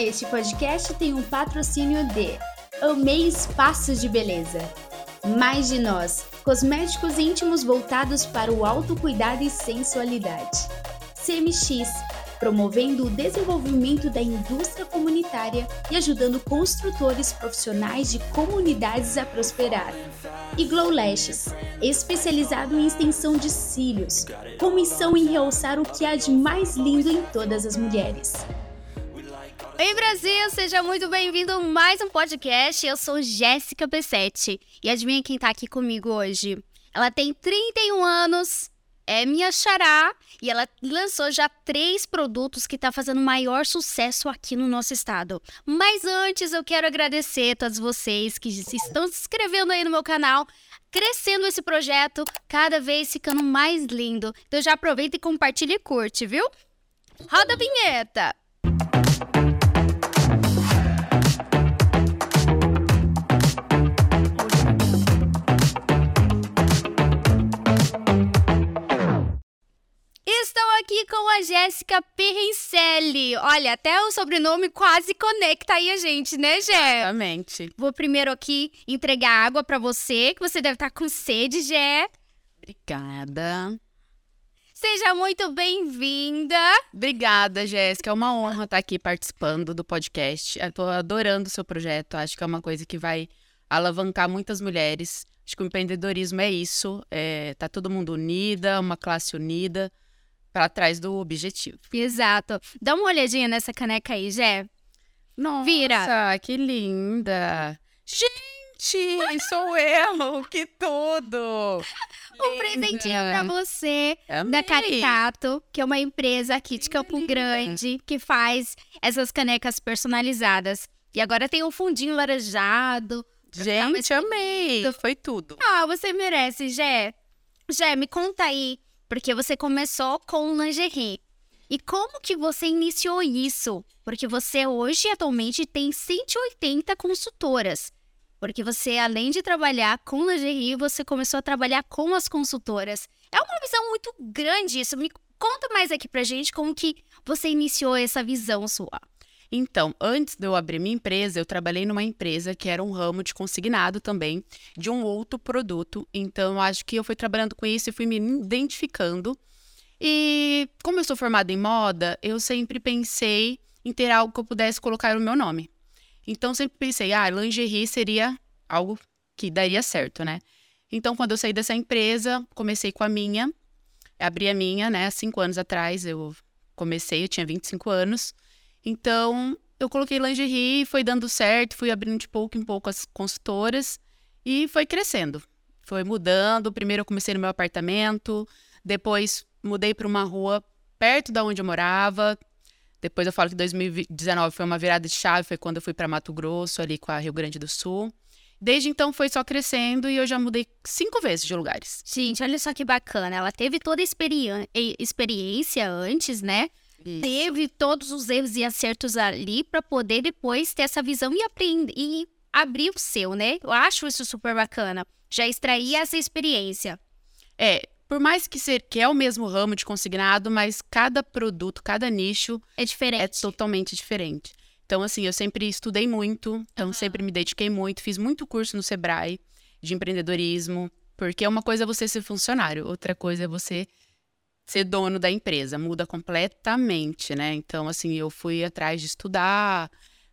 Este podcast tem um patrocínio de Amei Espaços de Beleza. Mais de nós, cosméticos íntimos voltados para o autocuidado e sensualidade. CMX, promovendo o desenvolvimento da indústria comunitária e ajudando construtores profissionais de comunidades a prosperar. E Glow Lashes, especializado em extensão de cílios, com missão em realçar o que há de mais lindo em todas as mulheres. Oi, Brasil! Seja muito bem-vindo a mais um podcast. Eu sou Jéssica B7 e adivinha quem tá aqui comigo hoje? Ela tem 31 anos, é minha xará e ela lançou já três produtos que está fazendo maior sucesso aqui no nosso estado. Mas antes eu quero agradecer a todos vocês que estão se inscrevendo aí no meu canal, crescendo esse projeto, cada vez ficando mais lindo. Então já aproveita e compartilha e curte, viu? Roda a vinheta! Estou aqui com a Jéssica Perrincelli. Olha, até o sobrenome quase conecta aí a gente, né, Jé? Exatamente. Vou primeiro aqui entregar água para você, que você deve estar com sede, Jé. Obrigada. Seja muito bem-vinda. Obrigada, Jéssica. É uma honra estar aqui participando do podcast. Estou adorando o seu projeto. Acho que é uma coisa que vai alavancar muitas mulheres. Acho que o empreendedorismo é isso. É, tá todo mundo unida, uma classe unida para trás do objetivo. Exato. Dá uma olhadinha nessa caneca aí, Jé. Nossa, Vira. que linda. Gente, sou eu, que tudo. Um presentinho pra você da Amei. Caricato, que é uma empresa aqui de Campo Grande que faz essas canecas personalizadas. E agora tem um fundinho laranjado. Gente, amei. Foi tudo. Ah, você merece, Jé. Jé, me conta aí, porque você começou com lingerie. E como que você iniciou isso? Porque você hoje, atualmente, tem 180 consultoras. Porque você, além de trabalhar com lingerie, você começou a trabalhar com as consultoras. É uma visão muito grande isso. Me conta mais aqui pra gente como que você iniciou essa visão sua. Então, antes de eu abrir minha empresa, eu trabalhei numa empresa que era um ramo de consignado também, de um outro produto. Então, acho que eu fui trabalhando com isso e fui me identificando. E como eu sou formada em moda, eu sempre pensei em ter algo que eu pudesse colocar o meu nome. Então, sempre pensei, ah, lingerie seria algo que daria certo, né? Então, quando eu saí dessa empresa, comecei com a minha, abri a minha, né? Cinco anos atrás eu comecei, eu tinha 25 anos. Então, eu coloquei lingerie, foi dando certo, fui abrindo de pouco em pouco as consultoras e foi crescendo. Foi mudando. Primeiro eu comecei no meu apartamento, depois mudei para uma rua perto da onde eu morava. Depois eu falo que 2019 foi uma virada de chave, foi quando eu fui para Mato Grosso, ali com a Rio Grande do Sul. Desde então foi só crescendo e eu já mudei cinco vezes de lugares. Gente, olha só que bacana. Ela teve toda a experiência antes, né? Teve todos os erros e acertos ali para poder depois ter essa visão e aprender e abrir o seu, né? Eu acho isso super bacana. Já extrair essa experiência. É, por mais que, ser, que é o mesmo ramo de consignado, mas cada produto, cada nicho É diferente. é totalmente diferente. Então, assim, eu sempre estudei muito, então sempre me dediquei muito, fiz muito curso no Sebrae de empreendedorismo, porque uma coisa é você ser funcionário, outra coisa é você ser dono da empresa, muda completamente, né? Então, assim, eu fui atrás de estudar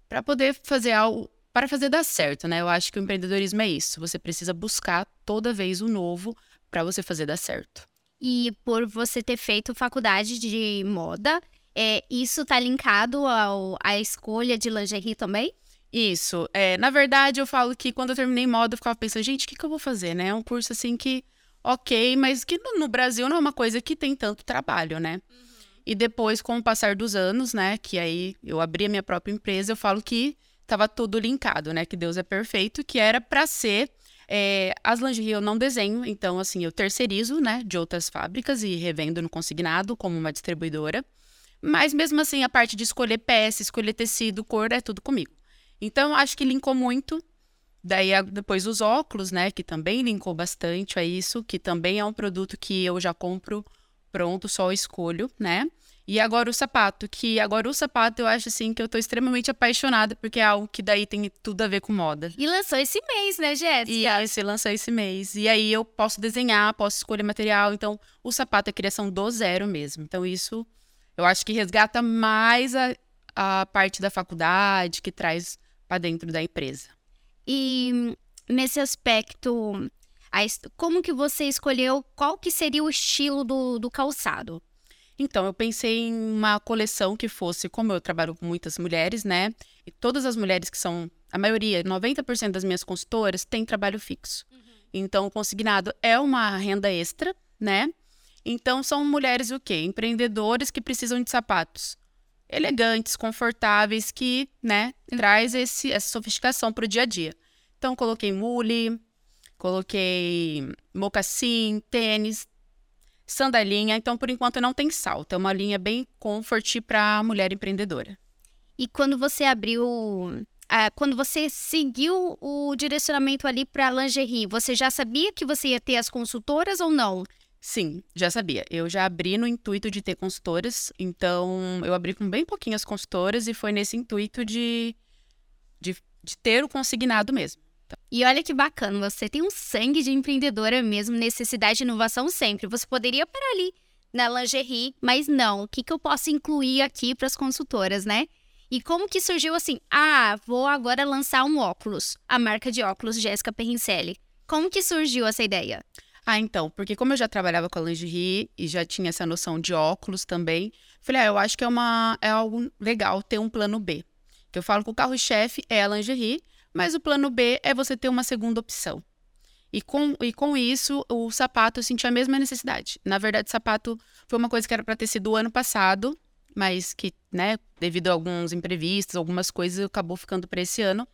para poder fazer algo, para fazer dar certo, né? Eu acho que o empreendedorismo é isso, você precisa buscar toda vez o novo para você fazer dar certo. E por você ter feito faculdade de moda, é, isso tá linkado ao, à escolha de lingerie também? Isso. É, na verdade, eu falo que quando eu terminei moda, eu ficava pensando, gente, o que, que eu vou fazer, né? É um curso assim que, ok, mas que no, no Brasil não é uma coisa que tem tanto trabalho, né? E depois, com o passar dos anos, né? Que aí eu abri a minha própria empresa, eu falo que tava tudo linkado, né? Que Deus é perfeito, que era para ser. é, as lingerie eu não desenho, então, assim, eu terceirizo, né? De outras fábricas e revendo no consignado como uma distribuidora. Mas mesmo assim, a parte de escolher peça, escolher tecido, cor, é tudo comigo. Então, acho que linkou muito. Daí, depois os óculos, né? Que também linkou bastante a isso, que também é um produto que eu já compro pronto, só escolho, né? E agora o sapato, que agora o sapato eu acho assim que eu tô extremamente apaixonada, porque é algo que daí tem tudo a ver com moda. E lançou esse mês, né, Jéssica? E aí você lançou esse mês. E aí eu posso desenhar, posso escolher material. Então, o sapato é criação do zero mesmo. Então, isso eu acho que resgata mais a, a parte da faculdade, que traz para dentro da empresa. E nesse aspecto, como que você escolheu qual que seria o estilo do, do calçado? Então, eu pensei em uma coleção que fosse, como eu trabalho com muitas mulheres, né? E todas as mulheres que são, a maioria, 90% das minhas consultoras, têm trabalho fixo. Uhum. Então, o consignado é uma renda extra, né? Então, são mulheres o quê? Empreendedores que precisam de sapatos elegantes, confortáveis, que, né, traz esse, essa sofisticação para o dia a dia. Então, coloquei mule, coloquei mocassim, tênis, sandalinha. Então, por enquanto, não tem salto. É uma linha bem comfort para mulher empreendedora. E quando você abriu ah, quando você seguiu o direcionamento ali para lingerie, você já sabia que você ia ter as consultoras ou não? Sim, já sabia. Eu já abri no intuito de ter consultoras, então eu abri com bem pouquinhas consultoras e foi nesse intuito de, de, de ter o consignado mesmo. E olha que bacana, você tem um sangue de empreendedora mesmo, necessidade de inovação sempre. Você poderia parar ali na lingerie, mas não. O que, que eu posso incluir aqui para as consultoras, né? E como que surgiu assim? Ah, vou agora lançar um óculos, a marca de óculos Jéssica Perrincelli. Como que surgiu essa ideia? Ah, então, porque como eu já trabalhava com a lingerie e já tinha essa noção de óculos também, falei, ah, eu acho que é, uma, é algo legal ter um plano B. Que eu falo que o carro-chefe é a lingerie, mas o plano B é você ter uma segunda opção. E com, e com isso, o sapato eu senti a mesma necessidade. Na verdade, sapato foi uma coisa que era para ter sido o ano passado, mas que, né, devido a alguns imprevistos, algumas coisas, acabou ficando para esse ano.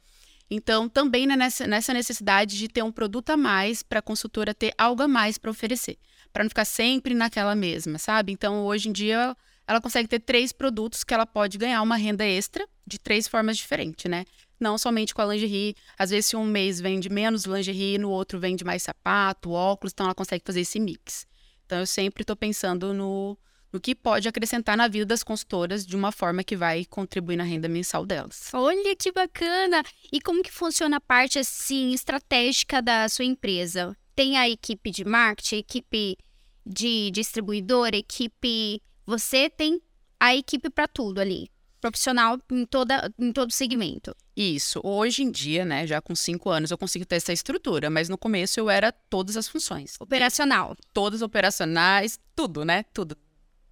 Então, também né, nessa, nessa necessidade de ter um produto a mais para a consultora ter algo a mais para oferecer, para não ficar sempre naquela mesma, sabe? Então, hoje em dia, ela consegue ter três produtos que ela pode ganhar uma renda extra de três formas diferentes, né? Não somente com a lingerie. Às vezes, se um mês vende menos lingerie, no outro vende mais sapato, óculos, então ela consegue fazer esse mix. Então, eu sempre estou pensando no, no que pode acrescentar na vida das consultoras de uma forma que vai contribuir na renda mensal delas. Olha que bacana! E como que funciona a parte assim estratégica da sua empresa? Tem a equipe de marketing, equipe de distribuidora, equipe você tem a equipe para tudo ali, profissional em, toda, em todo segmento. Isso. Hoje em dia, né, já com cinco anos, eu consigo ter essa estrutura, mas no começo eu era todas as funções. Operacional. Todas operacionais, tudo, né? Tudo.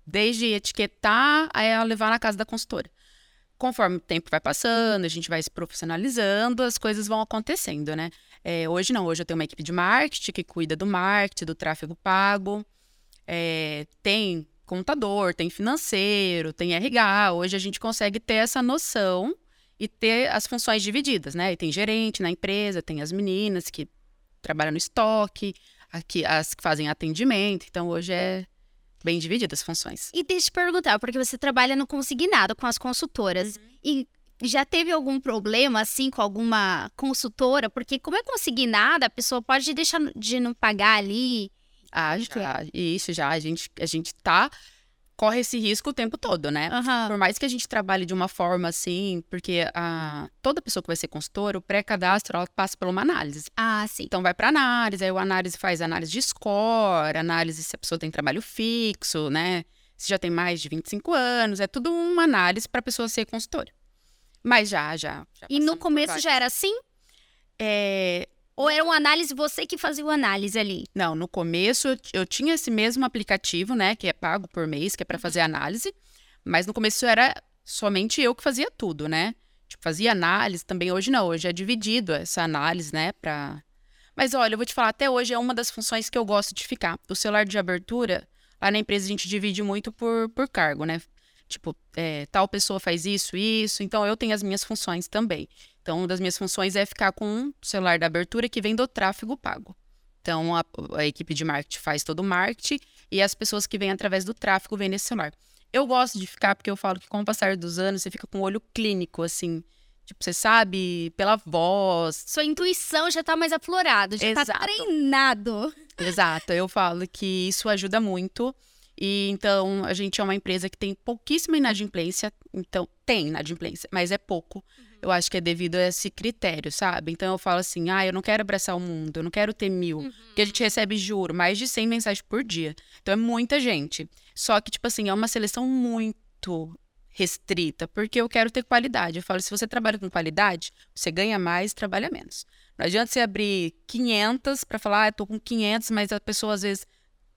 Desde etiquetar a levar na casa da consultora. Conforme o tempo vai passando, a gente vai se profissionalizando, as coisas vão acontecendo, né? É, hoje não, hoje eu tenho uma equipe de marketing que cuida do marketing, do tráfego pago. É, tem contador, tem financeiro, tem RH. Hoje a gente consegue ter essa noção e ter as funções divididas, né? E tem gerente na empresa, tem as meninas que trabalham no estoque, aqui as que fazem atendimento. Então hoje é bem divididas as funções. E deixa eu te perguntar, porque você trabalha no consignado com as consultoras uhum. e já teve algum problema assim com alguma consultora? Porque como é consignada, a pessoa pode deixar de não pagar ali ah, já. Isso já. A gente, a gente tá. Corre esse risco o tempo todo, né? Uhum. Por mais que a gente trabalhe de uma forma assim, porque a, toda pessoa que vai ser consultora, o pré-cadastro, ela passa por uma análise. Ah, sim. Então vai para análise, aí o análise faz análise de score, análise se a pessoa tem trabalho fixo, né? Se já tem mais de 25 anos, é tudo uma análise para a pessoa ser consultora. Mas já, já. já e no começo já era assim? É, ou era uma análise, você que fazia uma análise ali? Não, no começo eu, eu tinha esse mesmo aplicativo, né, que é pago por mês, que é para uhum. fazer análise, mas no começo era somente eu que fazia tudo, né? Tipo, fazia análise também. Hoje não, hoje é dividido essa análise, né, para Mas olha, eu vou te falar, até hoje é uma das funções que eu gosto de ficar. O celular de abertura, lá na empresa a gente divide muito por, por cargo, né? Tipo, é, tal pessoa faz isso, isso. Então, eu tenho as minhas funções também. Então, uma das minhas funções é ficar com um celular da abertura que vem do tráfego pago. Então, a, a equipe de marketing faz todo o marketing e as pessoas que vêm através do tráfego vêm nesse celular. Eu gosto de ficar porque eu falo que com o passar dos anos você fica com o olho clínico, assim. Tipo, você sabe pela voz. Sua intuição já tá mais aflorada, já tá Exato. tá treinado. Exato. Eu falo que isso ajuda muito. E então a gente é uma empresa que tem pouquíssima inadimplência, então tem inadimplência, mas é pouco. Eu acho que é devido a esse critério, sabe? Então eu falo assim: ah, eu não quero abraçar o mundo, eu não quero ter mil. Uhum. Porque a gente recebe, juro, mais de 100 mensagens por dia. Então é muita gente. Só que, tipo assim, é uma seleção muito restrita, porque eu quero ter qualidade. Eu falo: se você trabalha com qualidade, você ganha mais, trabalha menos. Não adianta você abrir 500 para falar, ah, eu tô com 500, mas a pessoa às vezes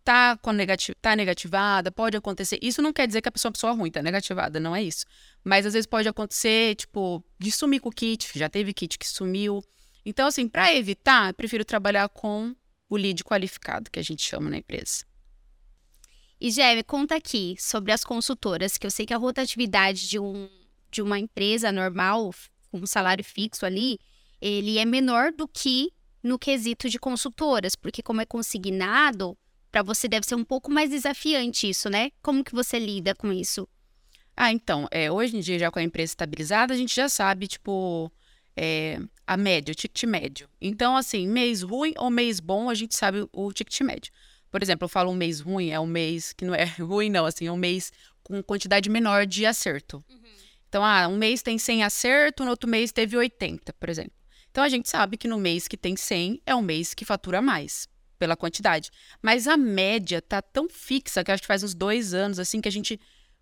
tá, com tá negativada, pode acontecer. Isso não quer dizer que a pessoa é uma pessoa ruim, tá negativada, não é isso. Mas às vezes pode acontecer, tipo, de sumir com o kit, já teve kit que sumiu. Então, assim, para evitar, eu prefiro trabalhar com o lead qualificado, que a gente chama na empresa. E, Gé, conta aqui sobre as consultoras, que eu sei que a rotatividade de, um, de uma empresa normal, com um salário fixo ali, ele é menor do que no quesito de consultoras, porque como é consignado, para você deve ser um pouco mais desafiante isso, né? Como que você lida com isso? Ah, então, é, hoje em dia, já com a empresa estabilizada, a gente já sabe, tipo, é, a média, o ticket médio. Então, assim, mês ruim ou mês bom, a gente sabe o ticket médio. Por exemplo, eu falo um mês ruim, é um mês que não é ruim, não, assim, é um mês com quantidade menor de acerto. Uhum. Então, ah, um mês tem 100 acerto, no outro mês teve 80, por exemplo. Então, a gente sabe que no mês que tem 100 é um mês que fatura mais pela quantidade. Mas a média tá tão fixa que acho que faz uns dois anos assim que a gente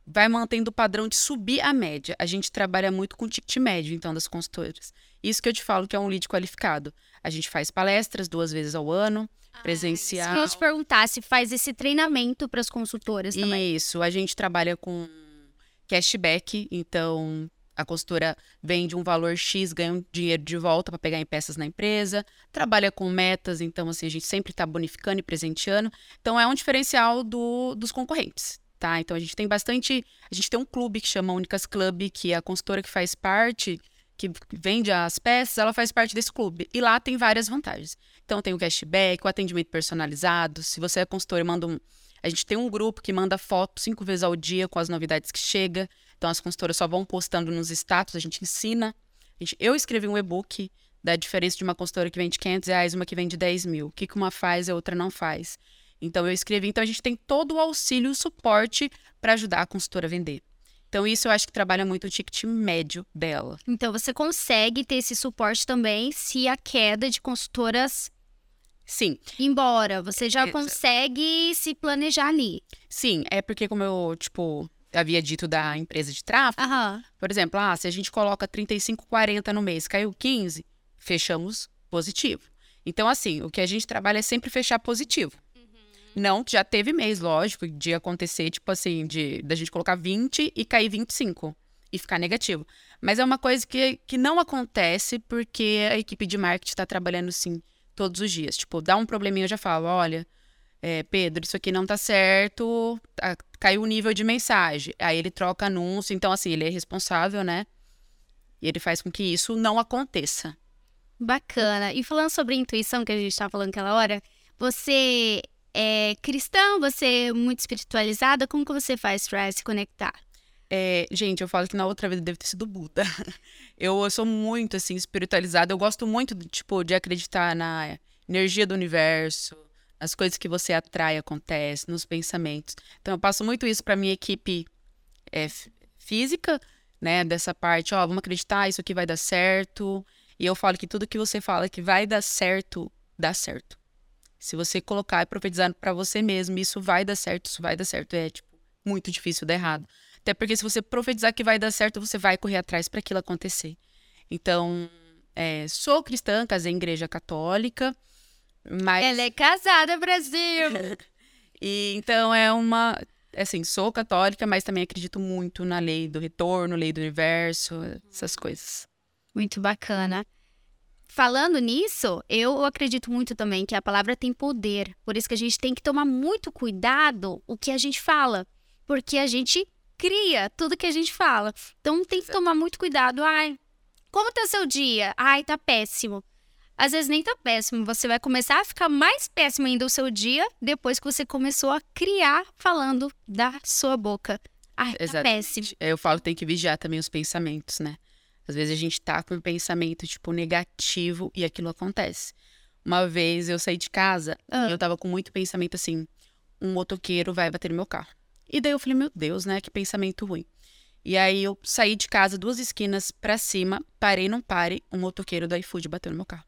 vai mantendo o padrão de subir a média. A gente trabalha muito com ticket médio, então, das consultoras. Isso que eu te falo que é um lead qualificado. A gente faz palestras duas vezes ao ano, ah, presencial. Se eu te perguntar se faz esse treinamento para as consultoras também. Isso, a gente trabalha com cashback, então a consultora vende um valor X, ganha um dinheiro de volta para pegar em peças na empresa, trabalha com metas, então assim, a gente sempre está bonificando e presenteando. Então é um diferencial do, dos concorrentes, tá? Então a gente tem bastante. A gente tem um clube que chama Únicas Club, que é a consultora que faz parte, que vende as peças, ela faz parte desse clube. E lá tem várias vantagens. Então tem o cashback, o atendimento personalizado. Se você é consultora, manda um. A gente tem um grupo que manda foto cinco vezes ao dia com as novidades que chega. Então as consultoras só vão postando nos status, a gente ensina. A gente, eu escrevi um e-book da diferença de uma consultora que vende 500 reais e uma que vende 10 mil. O que, que uma faz e a outra não faz. Então eu escrevi. Então a gente tem todo o auxílio e o suporte para ajudar a consultora a vender. Então, isso eu acho que trabalha muito o ticket médio dela. Então, você consegue ter esse suporte também se a queda de consultoras. Sim. Embora, você já consegue se planejar ali. Sim, é porque, como eu, tipo, havia dito da empresa de tráfego. Uhum. Por exemplo, ah, se a gente coloca 35, 40 no mês, caiu 15, fechamos positivo. Então, assim, o que a gente trabalha é sempre fechar positivo. Uhum. Não, já teve mês, lógico, de acontecer, tipo assim, de da gente colocar 20 e cair 25 e ficar negativo. Mas é uma coisa que, que não acontece porque a equipe de marketing está trabalhando, sim, todos os dias. Tipo, dá um probleminha, eu já falo, olha, é, Pedro, isso aqui não tá certo, tá, caiu o nível de mensagem. Aí ele troca anúncio, então assim, ele é responsável, né? E ele faz com que isso não aconteça. Bacana. E falando sobre intuição, que a gente estava falando aquela hora, você é cristão, você é muito espiritualizada, como que você faz para se conectar? É, gente, eu falo que na outra vida deve ter sido Buda. Eu, eu sou muito, assim, espiritualizada. Eu gosto muito, tipo, de acreditar na energia do universo, as coisas que você atrai acontecem, nos pensamentos. Então, eu passo muito isso para minha equipe é, física, né? Dessa parte, ó, vamos acreditar, isso aqui vai dar certo. E eu falo que tudo que você fala que vai dar certo, dá certo. Se você colocar e profetizar para você mesmo, isso vai dar certo, isso vai dar certo, é tipo muito difícil dar errado. Até porque se você profetizar que vai dar certo, você vai correr atrás para aquilo acontecer. Então, é, sou cristã, casei em igreja católica. Mas... Ela é casada, Brasil! e então é uma. Assim, sou católica, mas também acredito muito na lei do retorno, lei do universo, essas coisas. Muito bacana. Falando nisso, eu acredito muito também que a palavra tem poder. Por isso que a gente tem que tomar muito cuidado o que a gente fala. Porque a gente cria tudo que a gente fala. Então tem que tomar muito cuidado. Ai, como tá seu dia? Ai, tá péssimo às vezes nem tá péssimo. Você vai começar a ficar mais péssimo ainda o seu dia depois que você começou a criar falando da sua boca. Ai, tá péssimo. Eu falo que tem que vigiar também os pensamentos, né? Às vezes a gente tá com um pensamento, tipo, negativo e aquilo acontece. Uma vez eu saí de casa ah. e eu tava com muito pensamento assim: um motoqueiro vai bater no meu carro. E daí eu falei, meu Deus, né? Que pensamento ruim. E aí eu saí de casa duas esquinas para cima, parei não pare, um motoqueiro do iFood bateu no meu carro.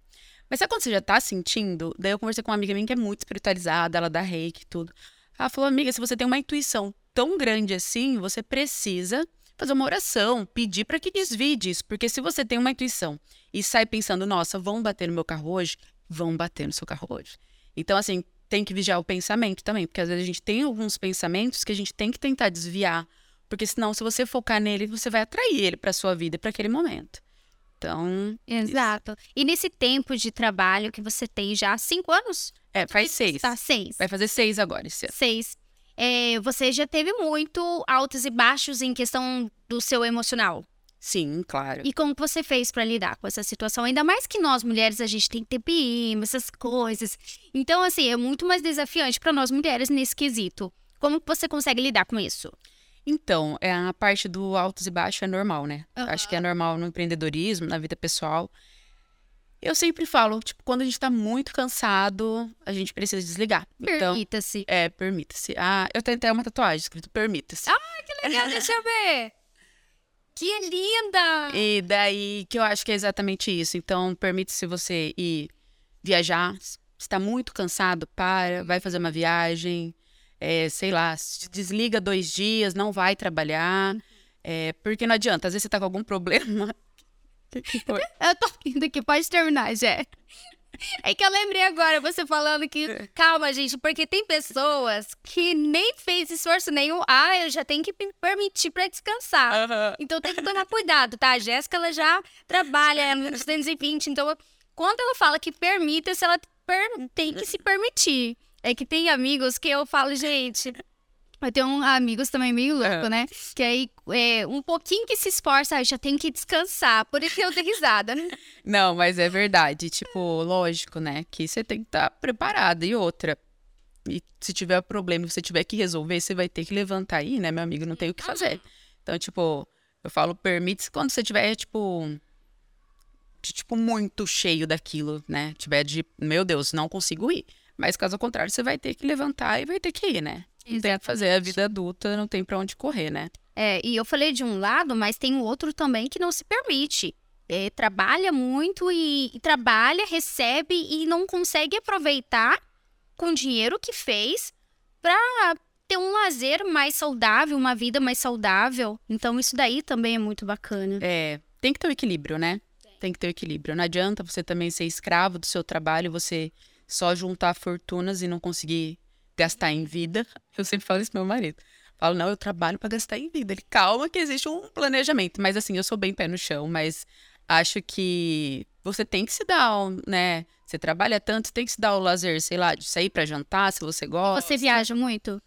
Mas sabe quando você já tá sentindo? Daí eu conversei com uma amiga minha que é muito espiritualizada, ela dá reiki e tudo. Ela falou, amiga, se você tem uma intuição tão grande assim, você precisa fazer uma oração, pedir para que desvie disso. Porque se você tem uma intuição e sai pensando, nossa, vão bater no meu carro hoje, vão bater no seu carro hoje. Então, assim, tem que vigiar o pensamento também, porque às vezes a gente tem alguns pensamentos que a gente tem que tentar desviar, porque senão, se você focar nele, você vai atrair ele para sua vida, para aquele momento. Então. Exato. Isso. E nesse tempo de trabalho que você tem já há cinco anos? É, faz seis. Tá, seis. Vai fazer seis agora esse ano. Seis. É, você já teve muito altos e baixos em questão do seu emocional? Sim, claro. E como você fez para lidar com essa situação? Ainda mais que nós mulheres a gente tem TPM, essas coisas. Então, assim, é muito mais desafiante para nós mulheres nesse quesito. Como você consegue lidar com isso? Então, é a parte do altos e baixos é normal, né? Uhum. Acho que é normal no empreendedorismo, na vida pessoal. Eu sempre falo, tipo, quando a gente tá muito cansado, a gente precisa desligar. Então, permita-se. É, permita-se. Ah, eu tenho até uma tatuagem escrito permita-se. Ah, que legal, deixa eu ver. Que linda! E daí que eu acho que é exatamente isso. Então, permite-se você ir viajar. Se tá muito cansado, para, vai fazer uma viagem. É, sei lá, desliga dois dias, não vai trabalhar. É, porque não adianta, às vezes você tá com algum problema que foi? Eu tô rindo aqui, pode terminar, Jé. É que eu lembrei agora, você falando que. É. Calma, gente, porque tem pessoas que nem fez esforço nenhum. Ah, eu já tenho que me permitir para descansar. Uhum. Então tem que tomar cuidado, tá? A Jéssica, ela já trabalha no 220. Então, quando ela fala que permita-se, ela per tem que se permitir. É que tem amigos que eu falo, gente, eu tenho um, amigos também meio louco, é. né? Que aí, é, um pouquinho que se esforça, aí já tem que descansar. Por isso que eu dei risada, né? Não, mas é verdade. Tipo, lógico, né? Que você tem que estar tá preparada. E outra, e se tiver problema, você tiver que resolver, você vai ter que levantar aí, né, meu amigo? Não tem o que fazer. Então, tipo, eu falo, permite-se quando você tiver, tipo, de, tipo, muito cheio daquilo, né? Tiver de, meu Deus, não consigo ir. Mas caso contrário, você vai ter que levantar e vai ter que ir, né? Não tem a fazer. A vida adulta não tem para onde correr, né? É, e eu falei de um lado, mas tem o outro também que não se permite. É, trabalha muito e, e, trabalha, recebe e não consegue aproveitar com o dinheiro que fez para ter um lazer mais saudável, uma vida mais saudável. Então, isso daí também é muito bacana. É, tem que ter o um equilíbrio, né? Tem que ter o um equilíbrio. Não adianta você também ser escravo do seu trabalho, você só juntar fortunas e não conseguir gastar em vida. Eu sempre falo isso pro meu marido. Falo, não, eu trabalho para gastar em vida. Ele, calma que existe um planejamento. Mas assim, eu sou bem pé no chão, mas acho que você tem que se dar, né? Você trabalha tanto, tem que se dar o lazer, sei lá, de sair para jantar, se você gosta. Você viaja muito?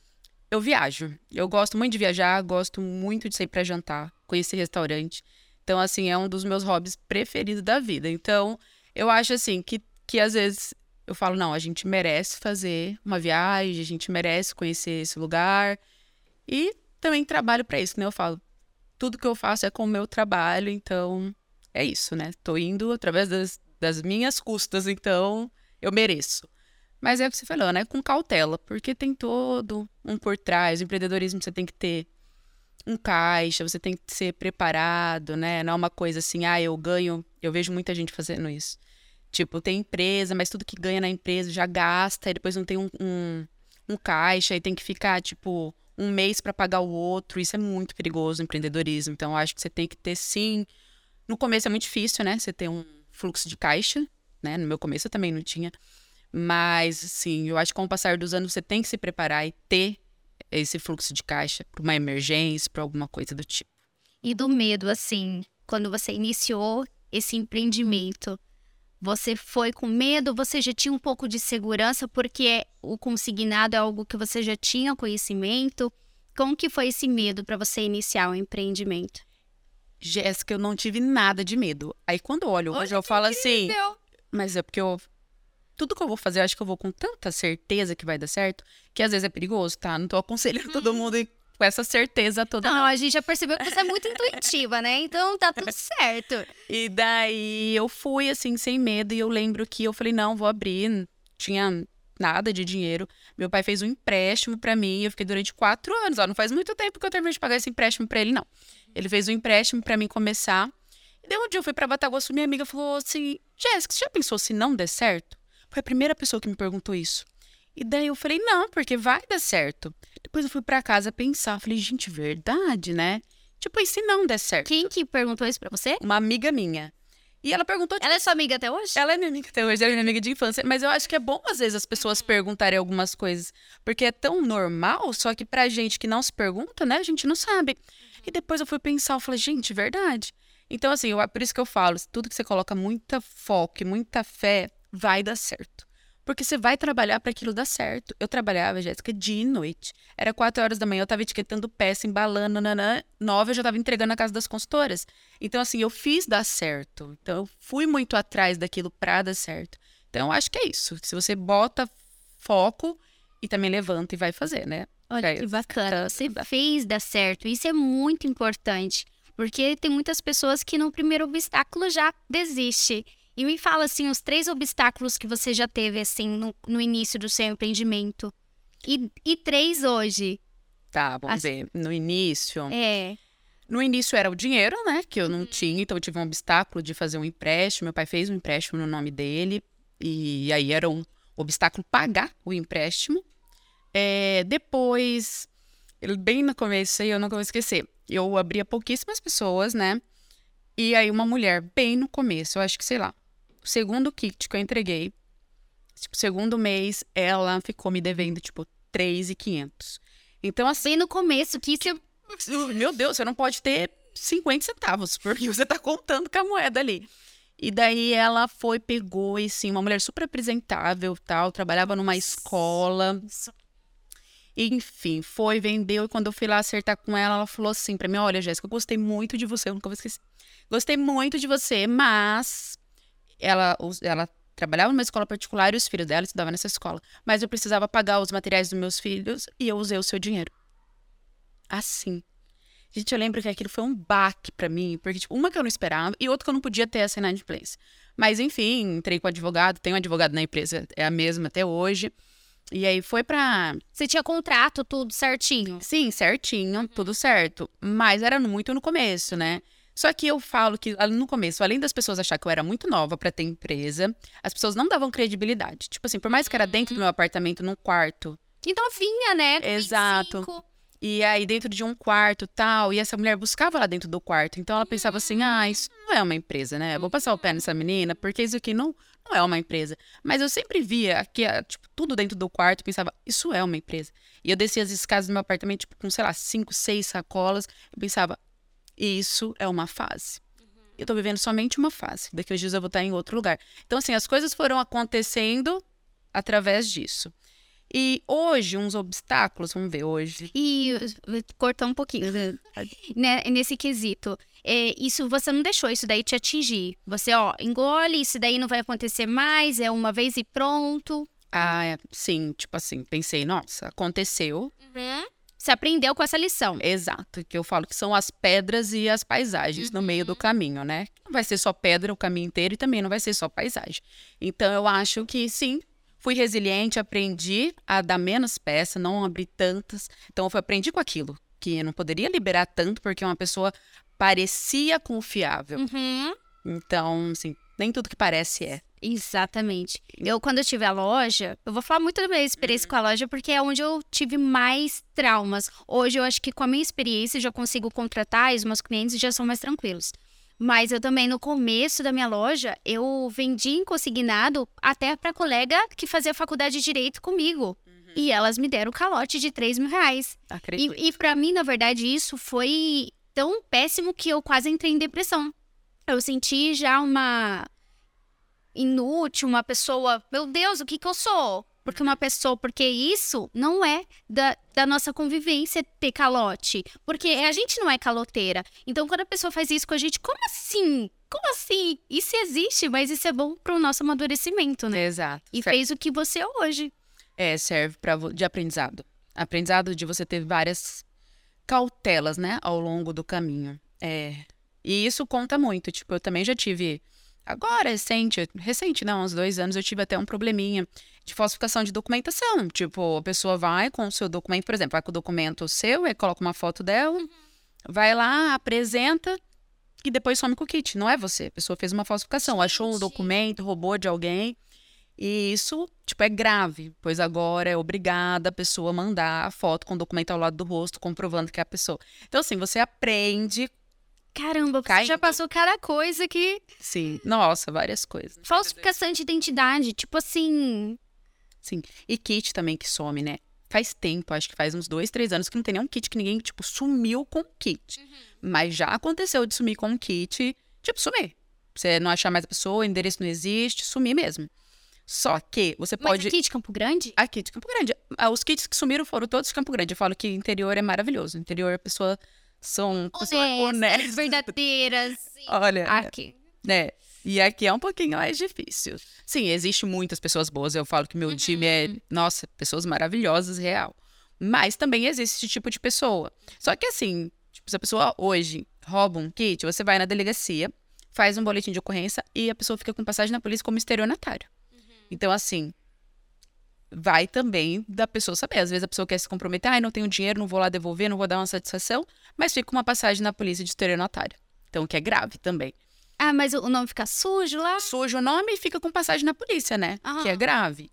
Eu viajo. Eu gosto muito de viajar, gosto muito de sair para jantar, conhecer restaurante. Então, assim, é um dos meus hobbies preferidos da vida. Então, eu acho assim que, que às vezes eu falo, não, a gente merece fazer uma viagem, a gente merece conhecer esse lugar. E também trabalho para isso, né? Eu falo, tudo que eu faço é com o meu trabalho, então é isso, né? Tô indo através das, das minhas custas, então eu mereço. Mas é o que você falou, né? Com cautela, porque tem todo um por trás. O empreendedorismo você tem que ter um caixa, você tem que ser preparado, né? Não é uma coisa assim, ah, eu ganho. Eu vejo muita gente fazendo isso. Tipo, tem empresa, mas tudo que ganha na empresa já gasta, e depois não tem um, um, um caixa, e tem que ficar, tipo, um mês para pagar o outro. Isso é muito perigoso empreendedorismo. Então, acho que você tem que ter, sim. No começo é muito difícil, né? Você ter um fluxo de caixa, né? No meu começo eu também não tinha. Mas, assim, eu acho que com o passar dos anos você tem que se preparar e ter esse fluxo de caixa para uma emergência, para alguma coisa do tipo. E do medo, assim, quando você iniciou esse empreendimento, você foi com medo? Você já tinha um pouco de segurança porque o consignado é algo que você já tinha conhecimento? Como que foi esse medo para você iniciar o empreendimento? Jéssica, eu não tive nada de medo. Aí quando eu olho hoje, eu falo assim. Mas é porque eu. Tudo que eu vou fazer, eu acho que eu vou com tanta certeza que vai dar certo, que às vezes é perigoso, tá? Não tô aconselhando todo uhum. mundo com essa certeza toda. Não, a gente já percebeu que você é muito intuitiva, né? Então tá tudo certo. E daí eu fui assim, sem medo, e eu lembro que eu falei, não, vou abrir. Tinha nada de dinheiro. Meu pai fez um empréstimo para mim. Eu fiquei durante quatro anos. Ó, não faz muito tempo que eu terminei de pagar esse empréstimo para ele, não. Ele fez um empréstimo para mim começar. E daí um dia eu fui pra Bataguaçu, minha amiga falou assim: Jéssica, você já pensou se não der certo? Foi a primeira pessoa que me perguntou isso. E daí eu falei: não, porque vai dar certo. Depois eu fui para casa pensar. Falei: gente, verdade, né? Tipo, e se não der certo? Quem que perguntou isso pra você? Uma amiga minha. E ela perguntou. Ela é sua amiga até hoje? Ela é minha amiga até hoje, ela é minha amiga de infância. Mas eu acho que é bom, às vezes, as pessoas perguntarem algumas coisas. Porque é tão normal, só que pra gente que não se pergunta, né, a gente não sabe. E depois eu fui pensar, eu falei, gente, verdade. Então, assim, eu, por isso que eu falo, tudo que você coloca muita foco e muita fé, vai dar certo. Porque você vai trabalhar para aquilo dar certo. Eu trabalhava, Jéssica, dia e noite. Era quatro horas da manhã, eu estava etiquetando peça, embalando, nanã. Nove, eu já estava entregando na casa das consultoras. Então, assim, eu fiz dar certo. Então, eu fui muito atrás daquilo para dar certo. Então, eu acho que é isso. Se você bota foco e também levanta e vai fazer, né? Olha que bacana. Você fez dar certo. Isso é muito importante. Porque tem muitas pessoas que no primeiro obstáculo já desiste. E me fala, assim, os três obstáculos que você já teve, assim, no, no início do seu empreendimento. E, e três hoje. Tá, vamos assim, ver. No início. É. No início era o dinheiro, né? Que eu não uhum. tinha, então eu tive um obstáculo de fazer um empréstimo. Meu pai fez um empréstimo no nome dele. E aí era um obstáculo pagar o empréstimo. É, depois, bem no começo aí, eu nunca vou esquecer. Eu abria pouquíssimas pessoas, né? E aí uma mulher, bem no começo, eu acho que, sei lá, o segundo kit que eu entreguei, tipo, segundo mês, ela ficou me devendo, tipo, 3,500. Então, assim. Bem no começo, que isso. Meu Deus, você não pode ter 50 centavos, porque você tá contando com a moeda ali. E daí ela foi, pegou, e sim, uma mulher super apresentável, tal, trabalhava numa escola. Enfim, foi, vendeu, e quando eu fui lá acertar com ela, ela falou assim pra mim: Olha, Jéssica, eu gostei muito de você, eu nunca vou esquecer. Gostei muito de você, mas ela, ela trabalhava numa escola particular e os filhos dela estudavam nessa escola. Mas eu precisava pagar os materiais dos meus filhos e eu usei o seu dinheiro. Assim. Gente, eu lembro que aquilo foi um baque para mim, porque, tipo, uma que eu não esperava e outra que eu não podia ter essa inadimplência. Mas, enfim, entrei com o advogado, tenho um advogado na empresa, é a mesma até hoje. E aí foi pra. Você tinha contrato, tudo certinho? Sim, certinho, tudo certo. Mas era muito no começo, né? Só que eu falo que no começo, além das pessoas achar que eu era muito nova para ter empresa, as pessoas não davam credibilidade. Tipo assim, por mais que era dentro do meu apartamento, num quarto. Que novinha, né? Exato. 25. E aí, dentro de um quarto tal, e essa mulher buscava lá dentro do quarto. Então ela pensava assim: ah, isso não é uma empresa, né? Eu vou passar o pé nessa menina, porque isso aqui não, não é uma empresa. Mas eu sempre via aqui, tipo, tudo dentro do quarto, pensava, isso é uma empresa. E eu descia as escadas do meu apartamento, tipo, com, sei lá, cinco, seis sacolas. Eu pensava, e isso é uma fase. Eu tô vivendo somente uma fase. Daqui uns dias eu vou estar em outro lugar. Então, assim, as coisas foram acontecendo através disso. E hoje, uns obstáculos, vamos ver hoje. E cortar um pouquinho né, nesse quesito. É, isso você não deixou isso daí te atingir. Você, ó, engole, isso daí não vai acontecer mais, é uma vez e pronto. Ah, é, sim, tipo assim, pensei, nossa, aconteceu. Uhum. Você aprendeu com essa lição. Exato, que eu falo que são as pedras e as paisagens uhum. no meio do uhum. caminho, né? Não vai ser só pedra o caminho inteiro e também não vai ser só paisagem. Então eu acho que sim, fui resiliente, aprendi a dar menos peça, não abrir tantas. Então eu aprendi com aquilo, que eu não poderia liberar tanto porque uma pessoa parecia confiável. Uhum. Então, assim, nem tudo que parece é. Exatamente. Eu, quando eu tive a loja, eu vou falar muito da minha experiência uhum. com a loja, porque é onde eu tive mais traumas. Hoje, eu acho que com a minha experiência, já consigo contratar e os meus clientes já são mais tranquilos. Mas eu também, no começo da minha loja, eu vendi em consignado até para colega que fazia faculdade de Direito comigo. Uhum. E elas me deram calote de 3 mil reais. Acredito. E, e para mim, na verdade, isso foi tão péssimo que eu quase entrei em depressão. Eu senti já uma inútil, uma pessoa, meu Deus, o que que eu sou? Porque uma pessoa, porque isso não é da, da nossa convivência ter calote. Porque a gente não é caloteira. Então, quando a pessoa faz isso com a gente, como assim? Como assim? Isso existe, mas isso é bom para o nosso amadurecimento, né? Exato. E certo. fez o que você é hoje. É, serve para de aprendizado. Aprendizado de você ter várias cautelas, né, ao longo do caminho. É. E isso conta muito. Tipo, eu também já tive Agora, recente, recente, não, uns dois anos, eu tive até um probleminha de falsificação de documentação. Tipo, a pessoa vai com o seu documento, por exemplo, vai com o documento seu, aí coloca uma foto dela, vai lá, apresenta e depois some com o kit. Não é você. A pessoa fez uma falsificação, achou um documento, roubou de alguém. E isso, tipo, é grave, pois agora é obrigada a pessoa mandar a foto com o documento ao lado do rosto, comprovando que é a pessoa. Então, assim, você aprende. Caramba, você já passou cada coisa que. Sim, nossa, várias coisas. Falsificação de identidade, tipo assim. Sim. E kit também que some, né? Faz tempo, acho que faz uns dois, três anos que não tem nenhum kit que ninguém, tipo, sumiu com o kit. Uhum. Mas já aconteceu de sumir com o kit, tipo, sumir. Você não achar mais a pessoa, o endereço não existe, sumir mesmo. Só que você pode. Mas aqui de Campo Grande? Aqui de Campo Grande. Ah, os kits que sumiram foram todos de Campo Grande. Eu falo que interior é maravilhoso. Interior, a pessoa são pessoas honestas, verdadeiras. Olha. Aqui. Né? E aqui é um pouquinho mais difícil. Sim, existe muitas pessoas boas. Eu falo que meu uhum. time é, nossa, pessoas maravilhosas, real. Mas também existe esse tipo de pessoa. Só que assim, tipo, se a pessoa hoje rouba um kit, você vai na delegacia, faz um boletim de ocorrência e a pessoa fica com passagem na polícia como estelionatário. Então, assim, vai também da pessoa saber. Às vezes a pessoa quer se comprometer, ah, não tenho dinheiro, não vou lá devolver, não vou dar uma satisfação, mas fica uma passagem na polícia de estelionatário. Então, que é grave também. Ah, mas o nome fica sujo lá? Sujo o nome e fica com passagem na polícia, né? Aham. Que é grave.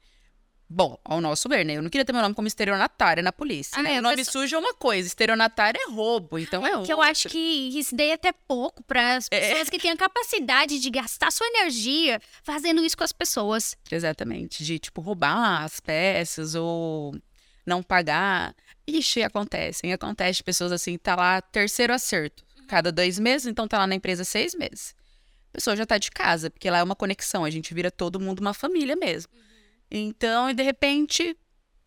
Bom, ao nosso ver, né? Eu não queria ter meu nome como estelionatária na polícia. Ah, né? O nome pessoa... sujo é uma coisa, estelionatário é roubo, então é Que eu acho que isso daí é até pouco para as é. pessoas é. que têm a capacidade de gastar sua energia fazendo isso com as pessoas. Exatamente, de tipo roubar as peças ou não pagar. Ixi, acontecem, acontece pessoas assim, tá lá terceiro acerto, uhum. cada dois meses, então tá lá na empresa seis meses. A pessoa já tá de casa, porque lá é uma conexão, a gente vira todo mundo uma família mesmo. Uhum. Então, e de repente,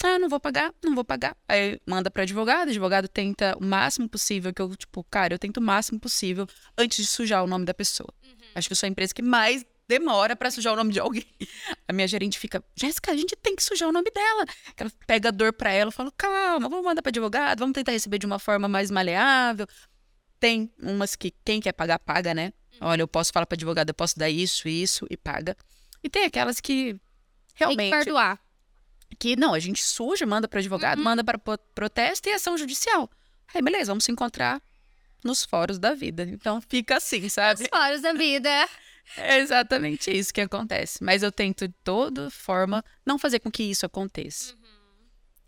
ah, não vou pagar, não vou pagar. Aí manda para advogado, o advogado tenta o máximo possível, que eu, tipo, cara, eu tento o máximo possível antes de sujar o nome da pessoa. Uhum. Acho que eu sou a empresa que mais demora para sujar o nome de alguém. A minha gerente fica, Jéssica, a gente tem que sujar o nome dela. Ela pega a dor para ela, eu falo, calma, vamos mandar para advogado, vamos tentar receber de uma forma mais maleável. Tem umas que quem quer pagar, paga, né? Uhum. Olha, eu posso falar para advogado, eu posso dar isso, isso e paga. E tem aquelas que realmente. Tem que perdoar. Que não, a gente suja, manda para advogado, uhum. manda para protesto e ação judicial. Aí, beleza, vamos se encontrar nos fóruns da vida. Então fica assim, sabe? Nos fóruns da vida. É exatamente isso que acontece. Mas eu tento de toda forma não fazer com que isso aconteça. Uhum.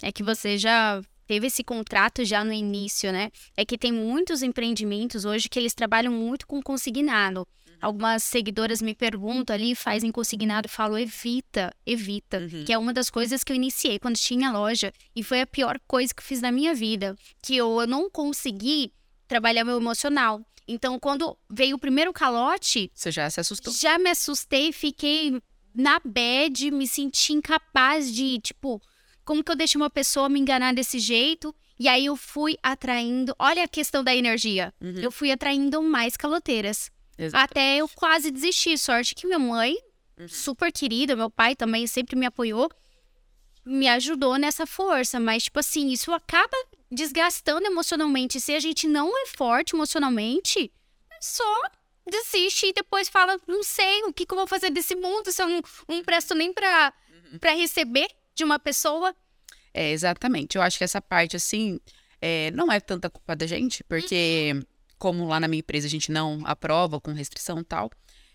É que você já teve esse contrato já no início, né? É que tem muitos empreendimentos hoje que eles trabalham muito com consignado. Algumas seguidoras me perguntam ali, fazem consignado, eu falo, evita, evita. Uhum. Que é uma das coisas que eu iniciei quando tinha loja. E foi a pior coisa que eu fiz na minha vida. Que eu, eu não consegui trabalhar meu emocional. Então, quando veio o primeiro calote. Você já se assustou? Já me assustei, fiquei na bad, me senti incapaz de, tipo, como que eu deixo uma pessoa me enganar desse jeito? E aí eu fui atraindo. Olha a questão da energia. Uhum. Eu fui atraindo mais caloteiras. Exatamente. Até eu quase desisti. Sorte que minha mãe, uhum. super querida, meu pai também sempre me apoiou, me ajudou nessa força. Mas, tipo assim, isso acaba desgastando emocionalmente. Se a gente não é forte emocionalmente, só desiste e depois fala: não sei o que, que eu vou fazer desse mundo se eu não, não presto nem pra, uhum. Pra receber de uma pessoa. É, exatamente. Eu acho que essa parte, assim, é, não é tanta culpa da gente, porque. Uhum como lá na minha empresa a gente não aprova com restrição e tal.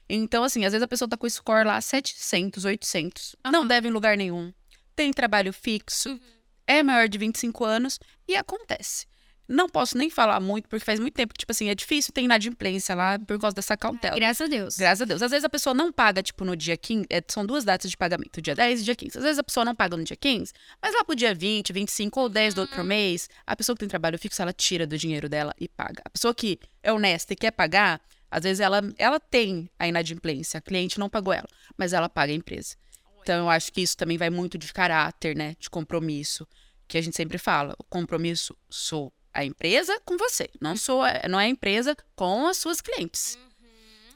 Então, assim, às vezes a pessoa tá com o score lá 700, 800. Uhum. Não deve em lugar nenhum. Tem trabalho fixo. Uhum. É maior de 25 anos. E acontece. Não posso nem falar muito, porque faz muito tempo que, tipo assim, é difícil ter inadimplência lá por causa dessa cautela. Graças a Deus. Graças a Deus. Às vezes a pessoa não paga, tipo, no dia 15. É, são duas datas de pagamento, dia 10 e dia 15. Às vezes a pessoa não paga no dia 15, mas lá pro dia 20, 25 ou 10 do outro uhum. mês, a pessoa que tem trabalho fixo, ela tira do dinheiro dela e paga. A pessoa que é honesta e quer pagar, às vezes ela, ela tem a inadimplência, a cliente não pagou ela, mas ela paga a empresa. Então eu acho que isso também vai muito de caráter, né? De compromisso. Que a gente sempre fala, o compromisso sou a empresa com você. Não sou, não é a empresa com as suas clientes. Uhum.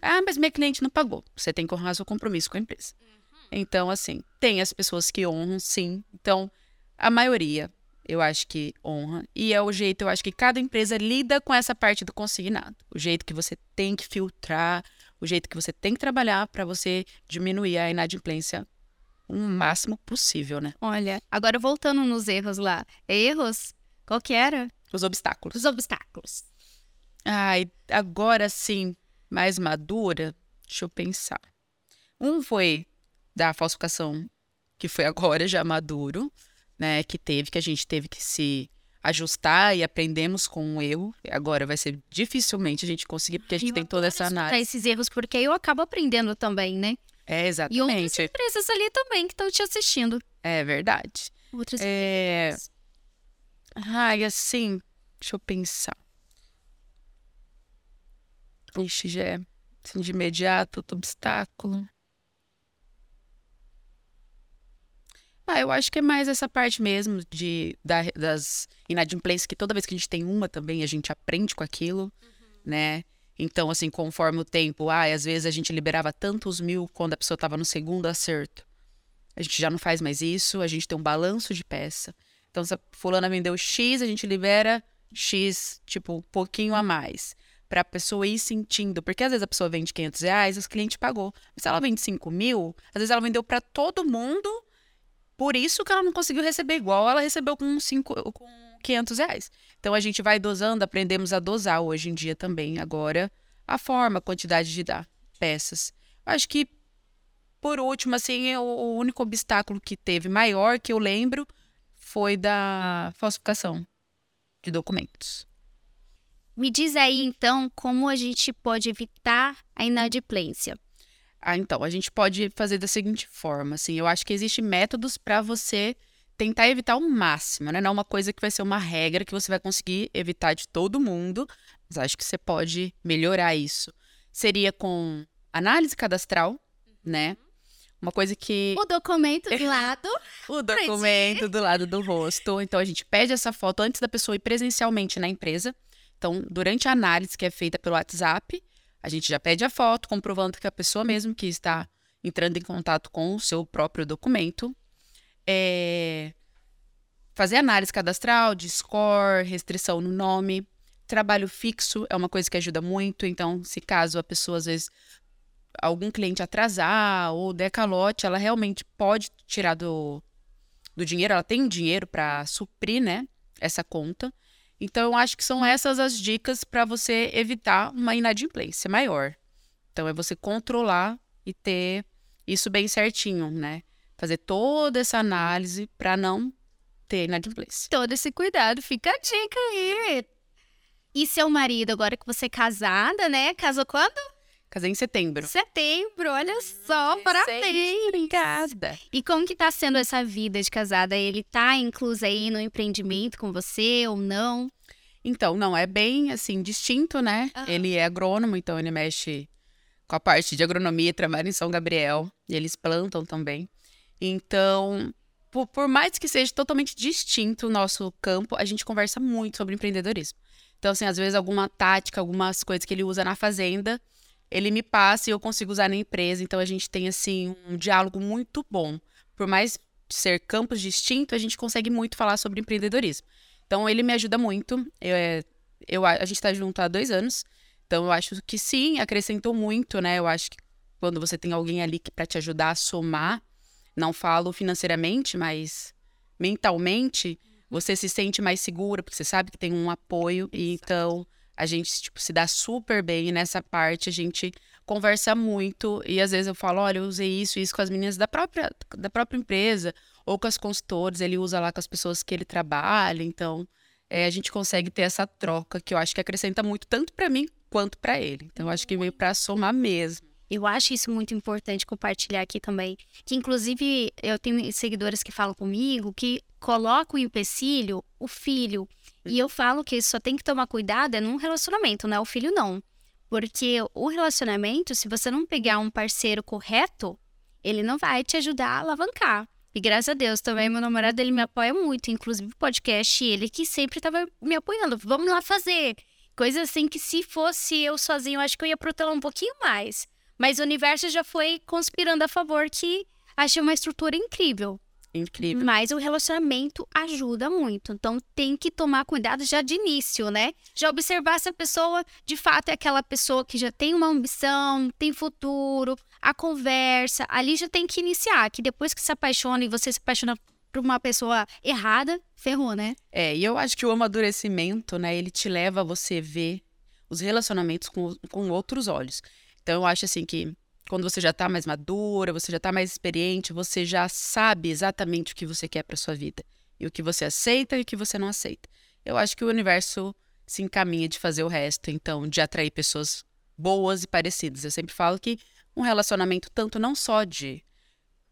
Ah, mas minha cliente não pagou. Você tem que honrar seu compromisso com a empresa. Uhum. Então, assim, tem as pessoas que honram, sim. Então, a maioria, eu acho que honra. E é o jeito, eu acho que cada empresa lida com essa parte do consignado. O jeito que você tem que filtrar o jeito que você tem que trabalhar para você diminuir a inadimplência o máximo possível, né? Olha, agora voltando nos erros lá. Erros? Qual que era? Os obstáculos. Os obstáculos. Ai, agora sim, mais madura, deixa eu pensar. Um foi da falsificação, que foi agora já maduro, né? Que teve, que a gente teve que se ajustar e aprendemos com o erro. Agora vai ser dificilmente a gente conseguir, porque a gente Eu tem toda essa análise. esses erros, porque eu acabo aprendendo também, né? É, E outras exatamente. empresas ali também que estão te assistindo. É verdade. Outras É... empresas. Ai, assim, deixa eu pensar. Ixi, já é assim, de imediato, outro obstáculo. Ah, eu acho que é mais essa parte mesmo de, da- das inadimplências, que toda vez que a gente tem uma também, a gente aprende com aquilo, né? Então, assim, conforme o tempo, ah, às vezes a gente liberava tantos mil quando a pessoa estava no segundo acerto. A gente já não faz mais isso, a gente tem um balanço de peça. Então, se a fulana vendeu X, a gente libera X, tipo, um pouquinho a mais. Pra pessoa ir sentindo. Porque às vezes a pessoa vende 500 reais, os clientes pagou. Mas se ela vende 5 mil, às vezes ela vendeu pra todo mundo, por isso que ela não conseguiu receber igual ela recebeu com, com 500 reais. Então a gente vai dosando, aprendemos a dosar hoje em dia também, agora, a forma, a quantidade de dar peças. Eu acho que, por último, assim, o, o único obstáculo que teve maior que eu lembro foi da falsificação de documentos. Me diz aí, então, como a gente pode evitar a inadimplência. Ah, então, a gente pode fazer da seguinte forma, assim, eu acho que existem métodos para você tentar evitar o máximo, né? Não é uma coisa que vai ser uma regra que você vai conseguir evitar de todo mundo, mas acho que você pode melhorar isso. Seria com análise cadastral, né? Uma coisa que O documento do lado. o documento do lado do rosto. Então a gente pede essa foto antes da pessoa ir presencialmente na empresa. Então, durante a análise que é feita pelo WhatsApp, a gente já pede a foto, comprovando que a pessoa mesmo que está entrando em contato com o seu próprio documento. É, Fazer análise cadastral, de score, restrição no nome. Trabalho fixo é uma coisa que ajuda muito. Então, se caso a pessoa, às vezes, algum cliente atrasar ou der calote, ela realmente pode tirar do, do dinheiro, ela tem dinheiro para suprir, né, essa conta. Então, eu acho que são essas as dicas para você evitar uma inadimplência maior. Então, é você controlar e ter isso bem certinho, né? Fazer toda essa análise para não ter inadimplência. Todo esse cuidado, fica a dica aí. E seu marido, agora que você é casada, né? Casou quando? Casei em setembro. Setembro, olha só, parabéns. Obrigada. E como que tá sendo essa vida de casada? Ele tá incluso aí no empreendimento com você ou não? Então, não, é bem assim, distinto, né? Ele é agrônomo, então ele mexe com a parte de agronomia, trabalha em São Gabriel, e eles plantam também. Então, por, por mais que seja totalmente distinto o nosso campo, a gente conversa muito sobre empreendedorismo. Então, assim, às vezes alguma tática, algumas coisas que ele usa na fazenda, ele me passa e eu consigo usar na empresa. Então, a gente tem, assim, um diálogo muito bom. Por mais ser campos distintos, a gente consegue muito falar sobre empreendedorismo. Então, ele me ajuda muito. Eu, é, eu, a gente está junto há dois anos. Então, eu acho que sim, acrescentou muito, né? Eu acho que quando você tem alguém ali para te ajudar a somar, não falo financeiramente, mas mentalmente, você se sente mais segura, porque você sabe que tem um apoio. E então, a gente tipo, se dá super bem. E nessa parte, a gente conversa muito. E às vezes eu falo, olha, eu usei isso e isso com as meninas da própria, da própria empresa, ou com as consultores, ele usa lá com as pessoas que ele trabalha. Então, é, a gente consegue ter essa troca que eu acho que acrescenta muito, tanto para mim quanto para ele. Então, eu acho que veio para somar mesmo. Eu acho isso muito importante compartilhar aqui também. Que, inclusive, eu tenho seguidoras que falam comigo que colocam o empecilho, o filho. E eu falo que só tem que tomar cuidado é num relacionamento, não é o filho, não. Porque o relacionamento, se você não pegar um parceiro correto, ele não vai te ajudar a alavancar. E graças a Deus também, meu namorado, ele me apoia muito. Inclusive, o podcast, ele que sempre tava me apoiando. Vamos lá fazer. Coisa assim que se fosse eu sozinho, acho que eu ia protelar um pouquinho mais. Mas o universo já foi conspirando a favor que achei uma estrutura incrível. Incrível. Mas o relacionamento ajuda muito. Então tem que tomar cuidado já de início, né? Já observar se a pessoa de fato é aquela pessoa que já tem uma ambição, tem futuro, a conversa. Ali já tem que iniciar. Que depois que se apaixona e você se apaixona por uma pessoa errada, ferrou, né? É, e eu acho que o amadurecimento, né, ele te leva a você ver os relacionamentos com, com outros olhos. Então eu acho assim que quando você já tá mais madura, você já tá mais experiente, você já sabe exatamente o que você quer para sua vida e o que você aceita e o que você não aceita. Eu acho que o universo se encaminha de fazer o resto, então de atrair pessoas boas e parecidas. Eu sempre falo que um relacionamento tanto não só de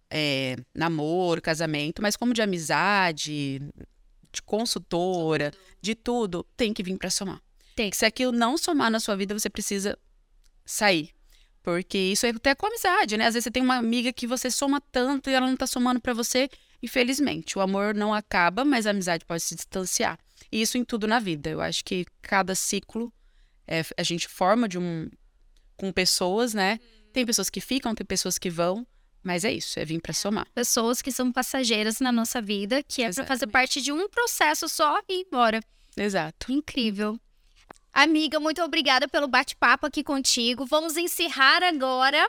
é, namoro, casamento, mas como de amizade, de consultora, de tudo, tem que vir para somar. Tem. Se aquilo não somar na sua vida, você precisa sair. Porque isso é até com amizade, né? Às vezes você tem uma amiga que você soma tanto e ela não tá somando para você. Infelizmente, o amor não acaba, mas a amizade pode se distanciar. E isso em tudo na vida. Eu acho que cada ciclo é, a gente forma de um com pessoas, né? Tem pessoas que ficam, tem pessoas que vão, mas é isso, é vir para somar. Pessoas que são passageiras na nossa vida, que é para fazer parte de um processo só e ir embora. Exato. Incrível. Amiga, muito obrigada pelo bate-papo aqui contigo. Vamos encerrar agora.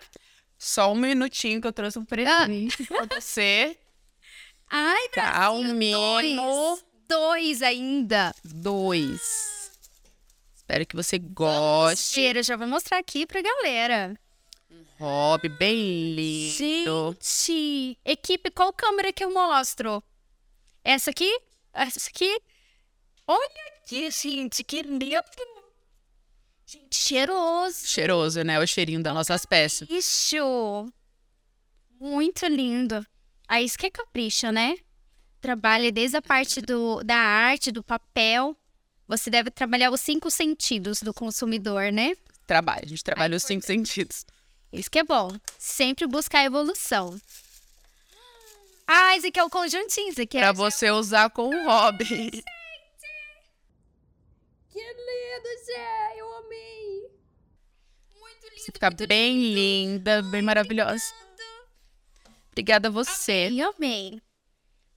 Só um minutinho que eu trouxe um presente pra você. Ai, Tá, um Brasil, mimo. dois. Dois ainda. Dois. Espero que você goste. Cheiro, já vou mostrar aqui pra galera. Hobby bem lindo. Gente, equipe, qual câmera que eu mostro? Essa aqui? Essa aqui? Olha aqui, gente, que lindo. Gente, cheiroso. Cheiroso, né? O cheirinho das nossas peças. Isso! Muito lindo. Aí isso que é capricho, né? Trabalha desde a parte do, da arte, do papel. Você deve trabalhar os cinco sentidos do consumidor, né? Trabalho. A gente trabalha os cinco sentidos. Isso que é bom. Sempre buscar evolução. Ah, esse aqui é o conjuntinho. Esse aqui é Pra você usar com o hobby. Que lindo, Zé! Eu amei! muito lindo. Você fica bem linda, bem maravilhosa. Obrigada a você. Eu amei.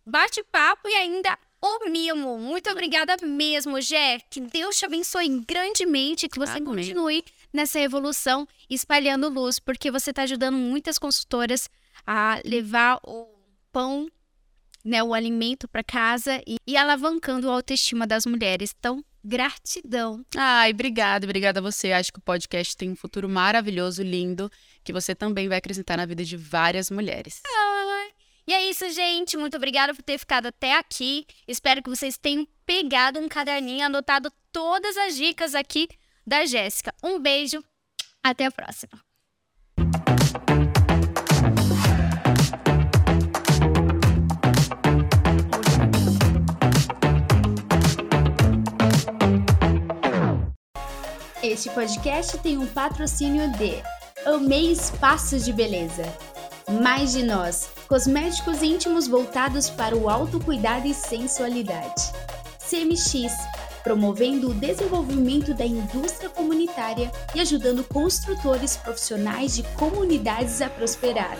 Bate-papo e ainda o mimo. Muito obrigada mesmo, Jé. Que Deus te abençoe grandemente, que você Amém. continue nessa evolução, espalhando luz, porque você está ajudando muitas consultoras a levar o pão, né, o alimento para casa e, e alavancando a autoestima das mulheres. Então, gratidão. Ai, obrigada, obrigada a você. Acho que o podcast tem um futuro maravilhoso, lindo, que você também vai acrescentar na vida de várias mulheres. E é isso, gente. Muito obrigada por ter ficado até aqui. Espero que vocês tenham pegado um caderninho, anotado todas as dicas aqui da Jéssica. Um beijo. Até a próxima. Este podcast tem um patrocínio de Amei Espaços de Beleza. Mais de nós, cosméticos íntimos voltados para o autocuidado e sensualidade. CMX, promovendo o desenvolvimento da indústria comunitária e ajudando construtores profissionais de comunidades a prosperar.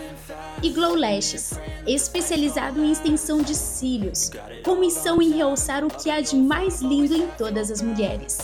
E Glow Lashes, especializado em extensão de cílios, com missão em realçar o que há de mais lindo em todas as mulheres.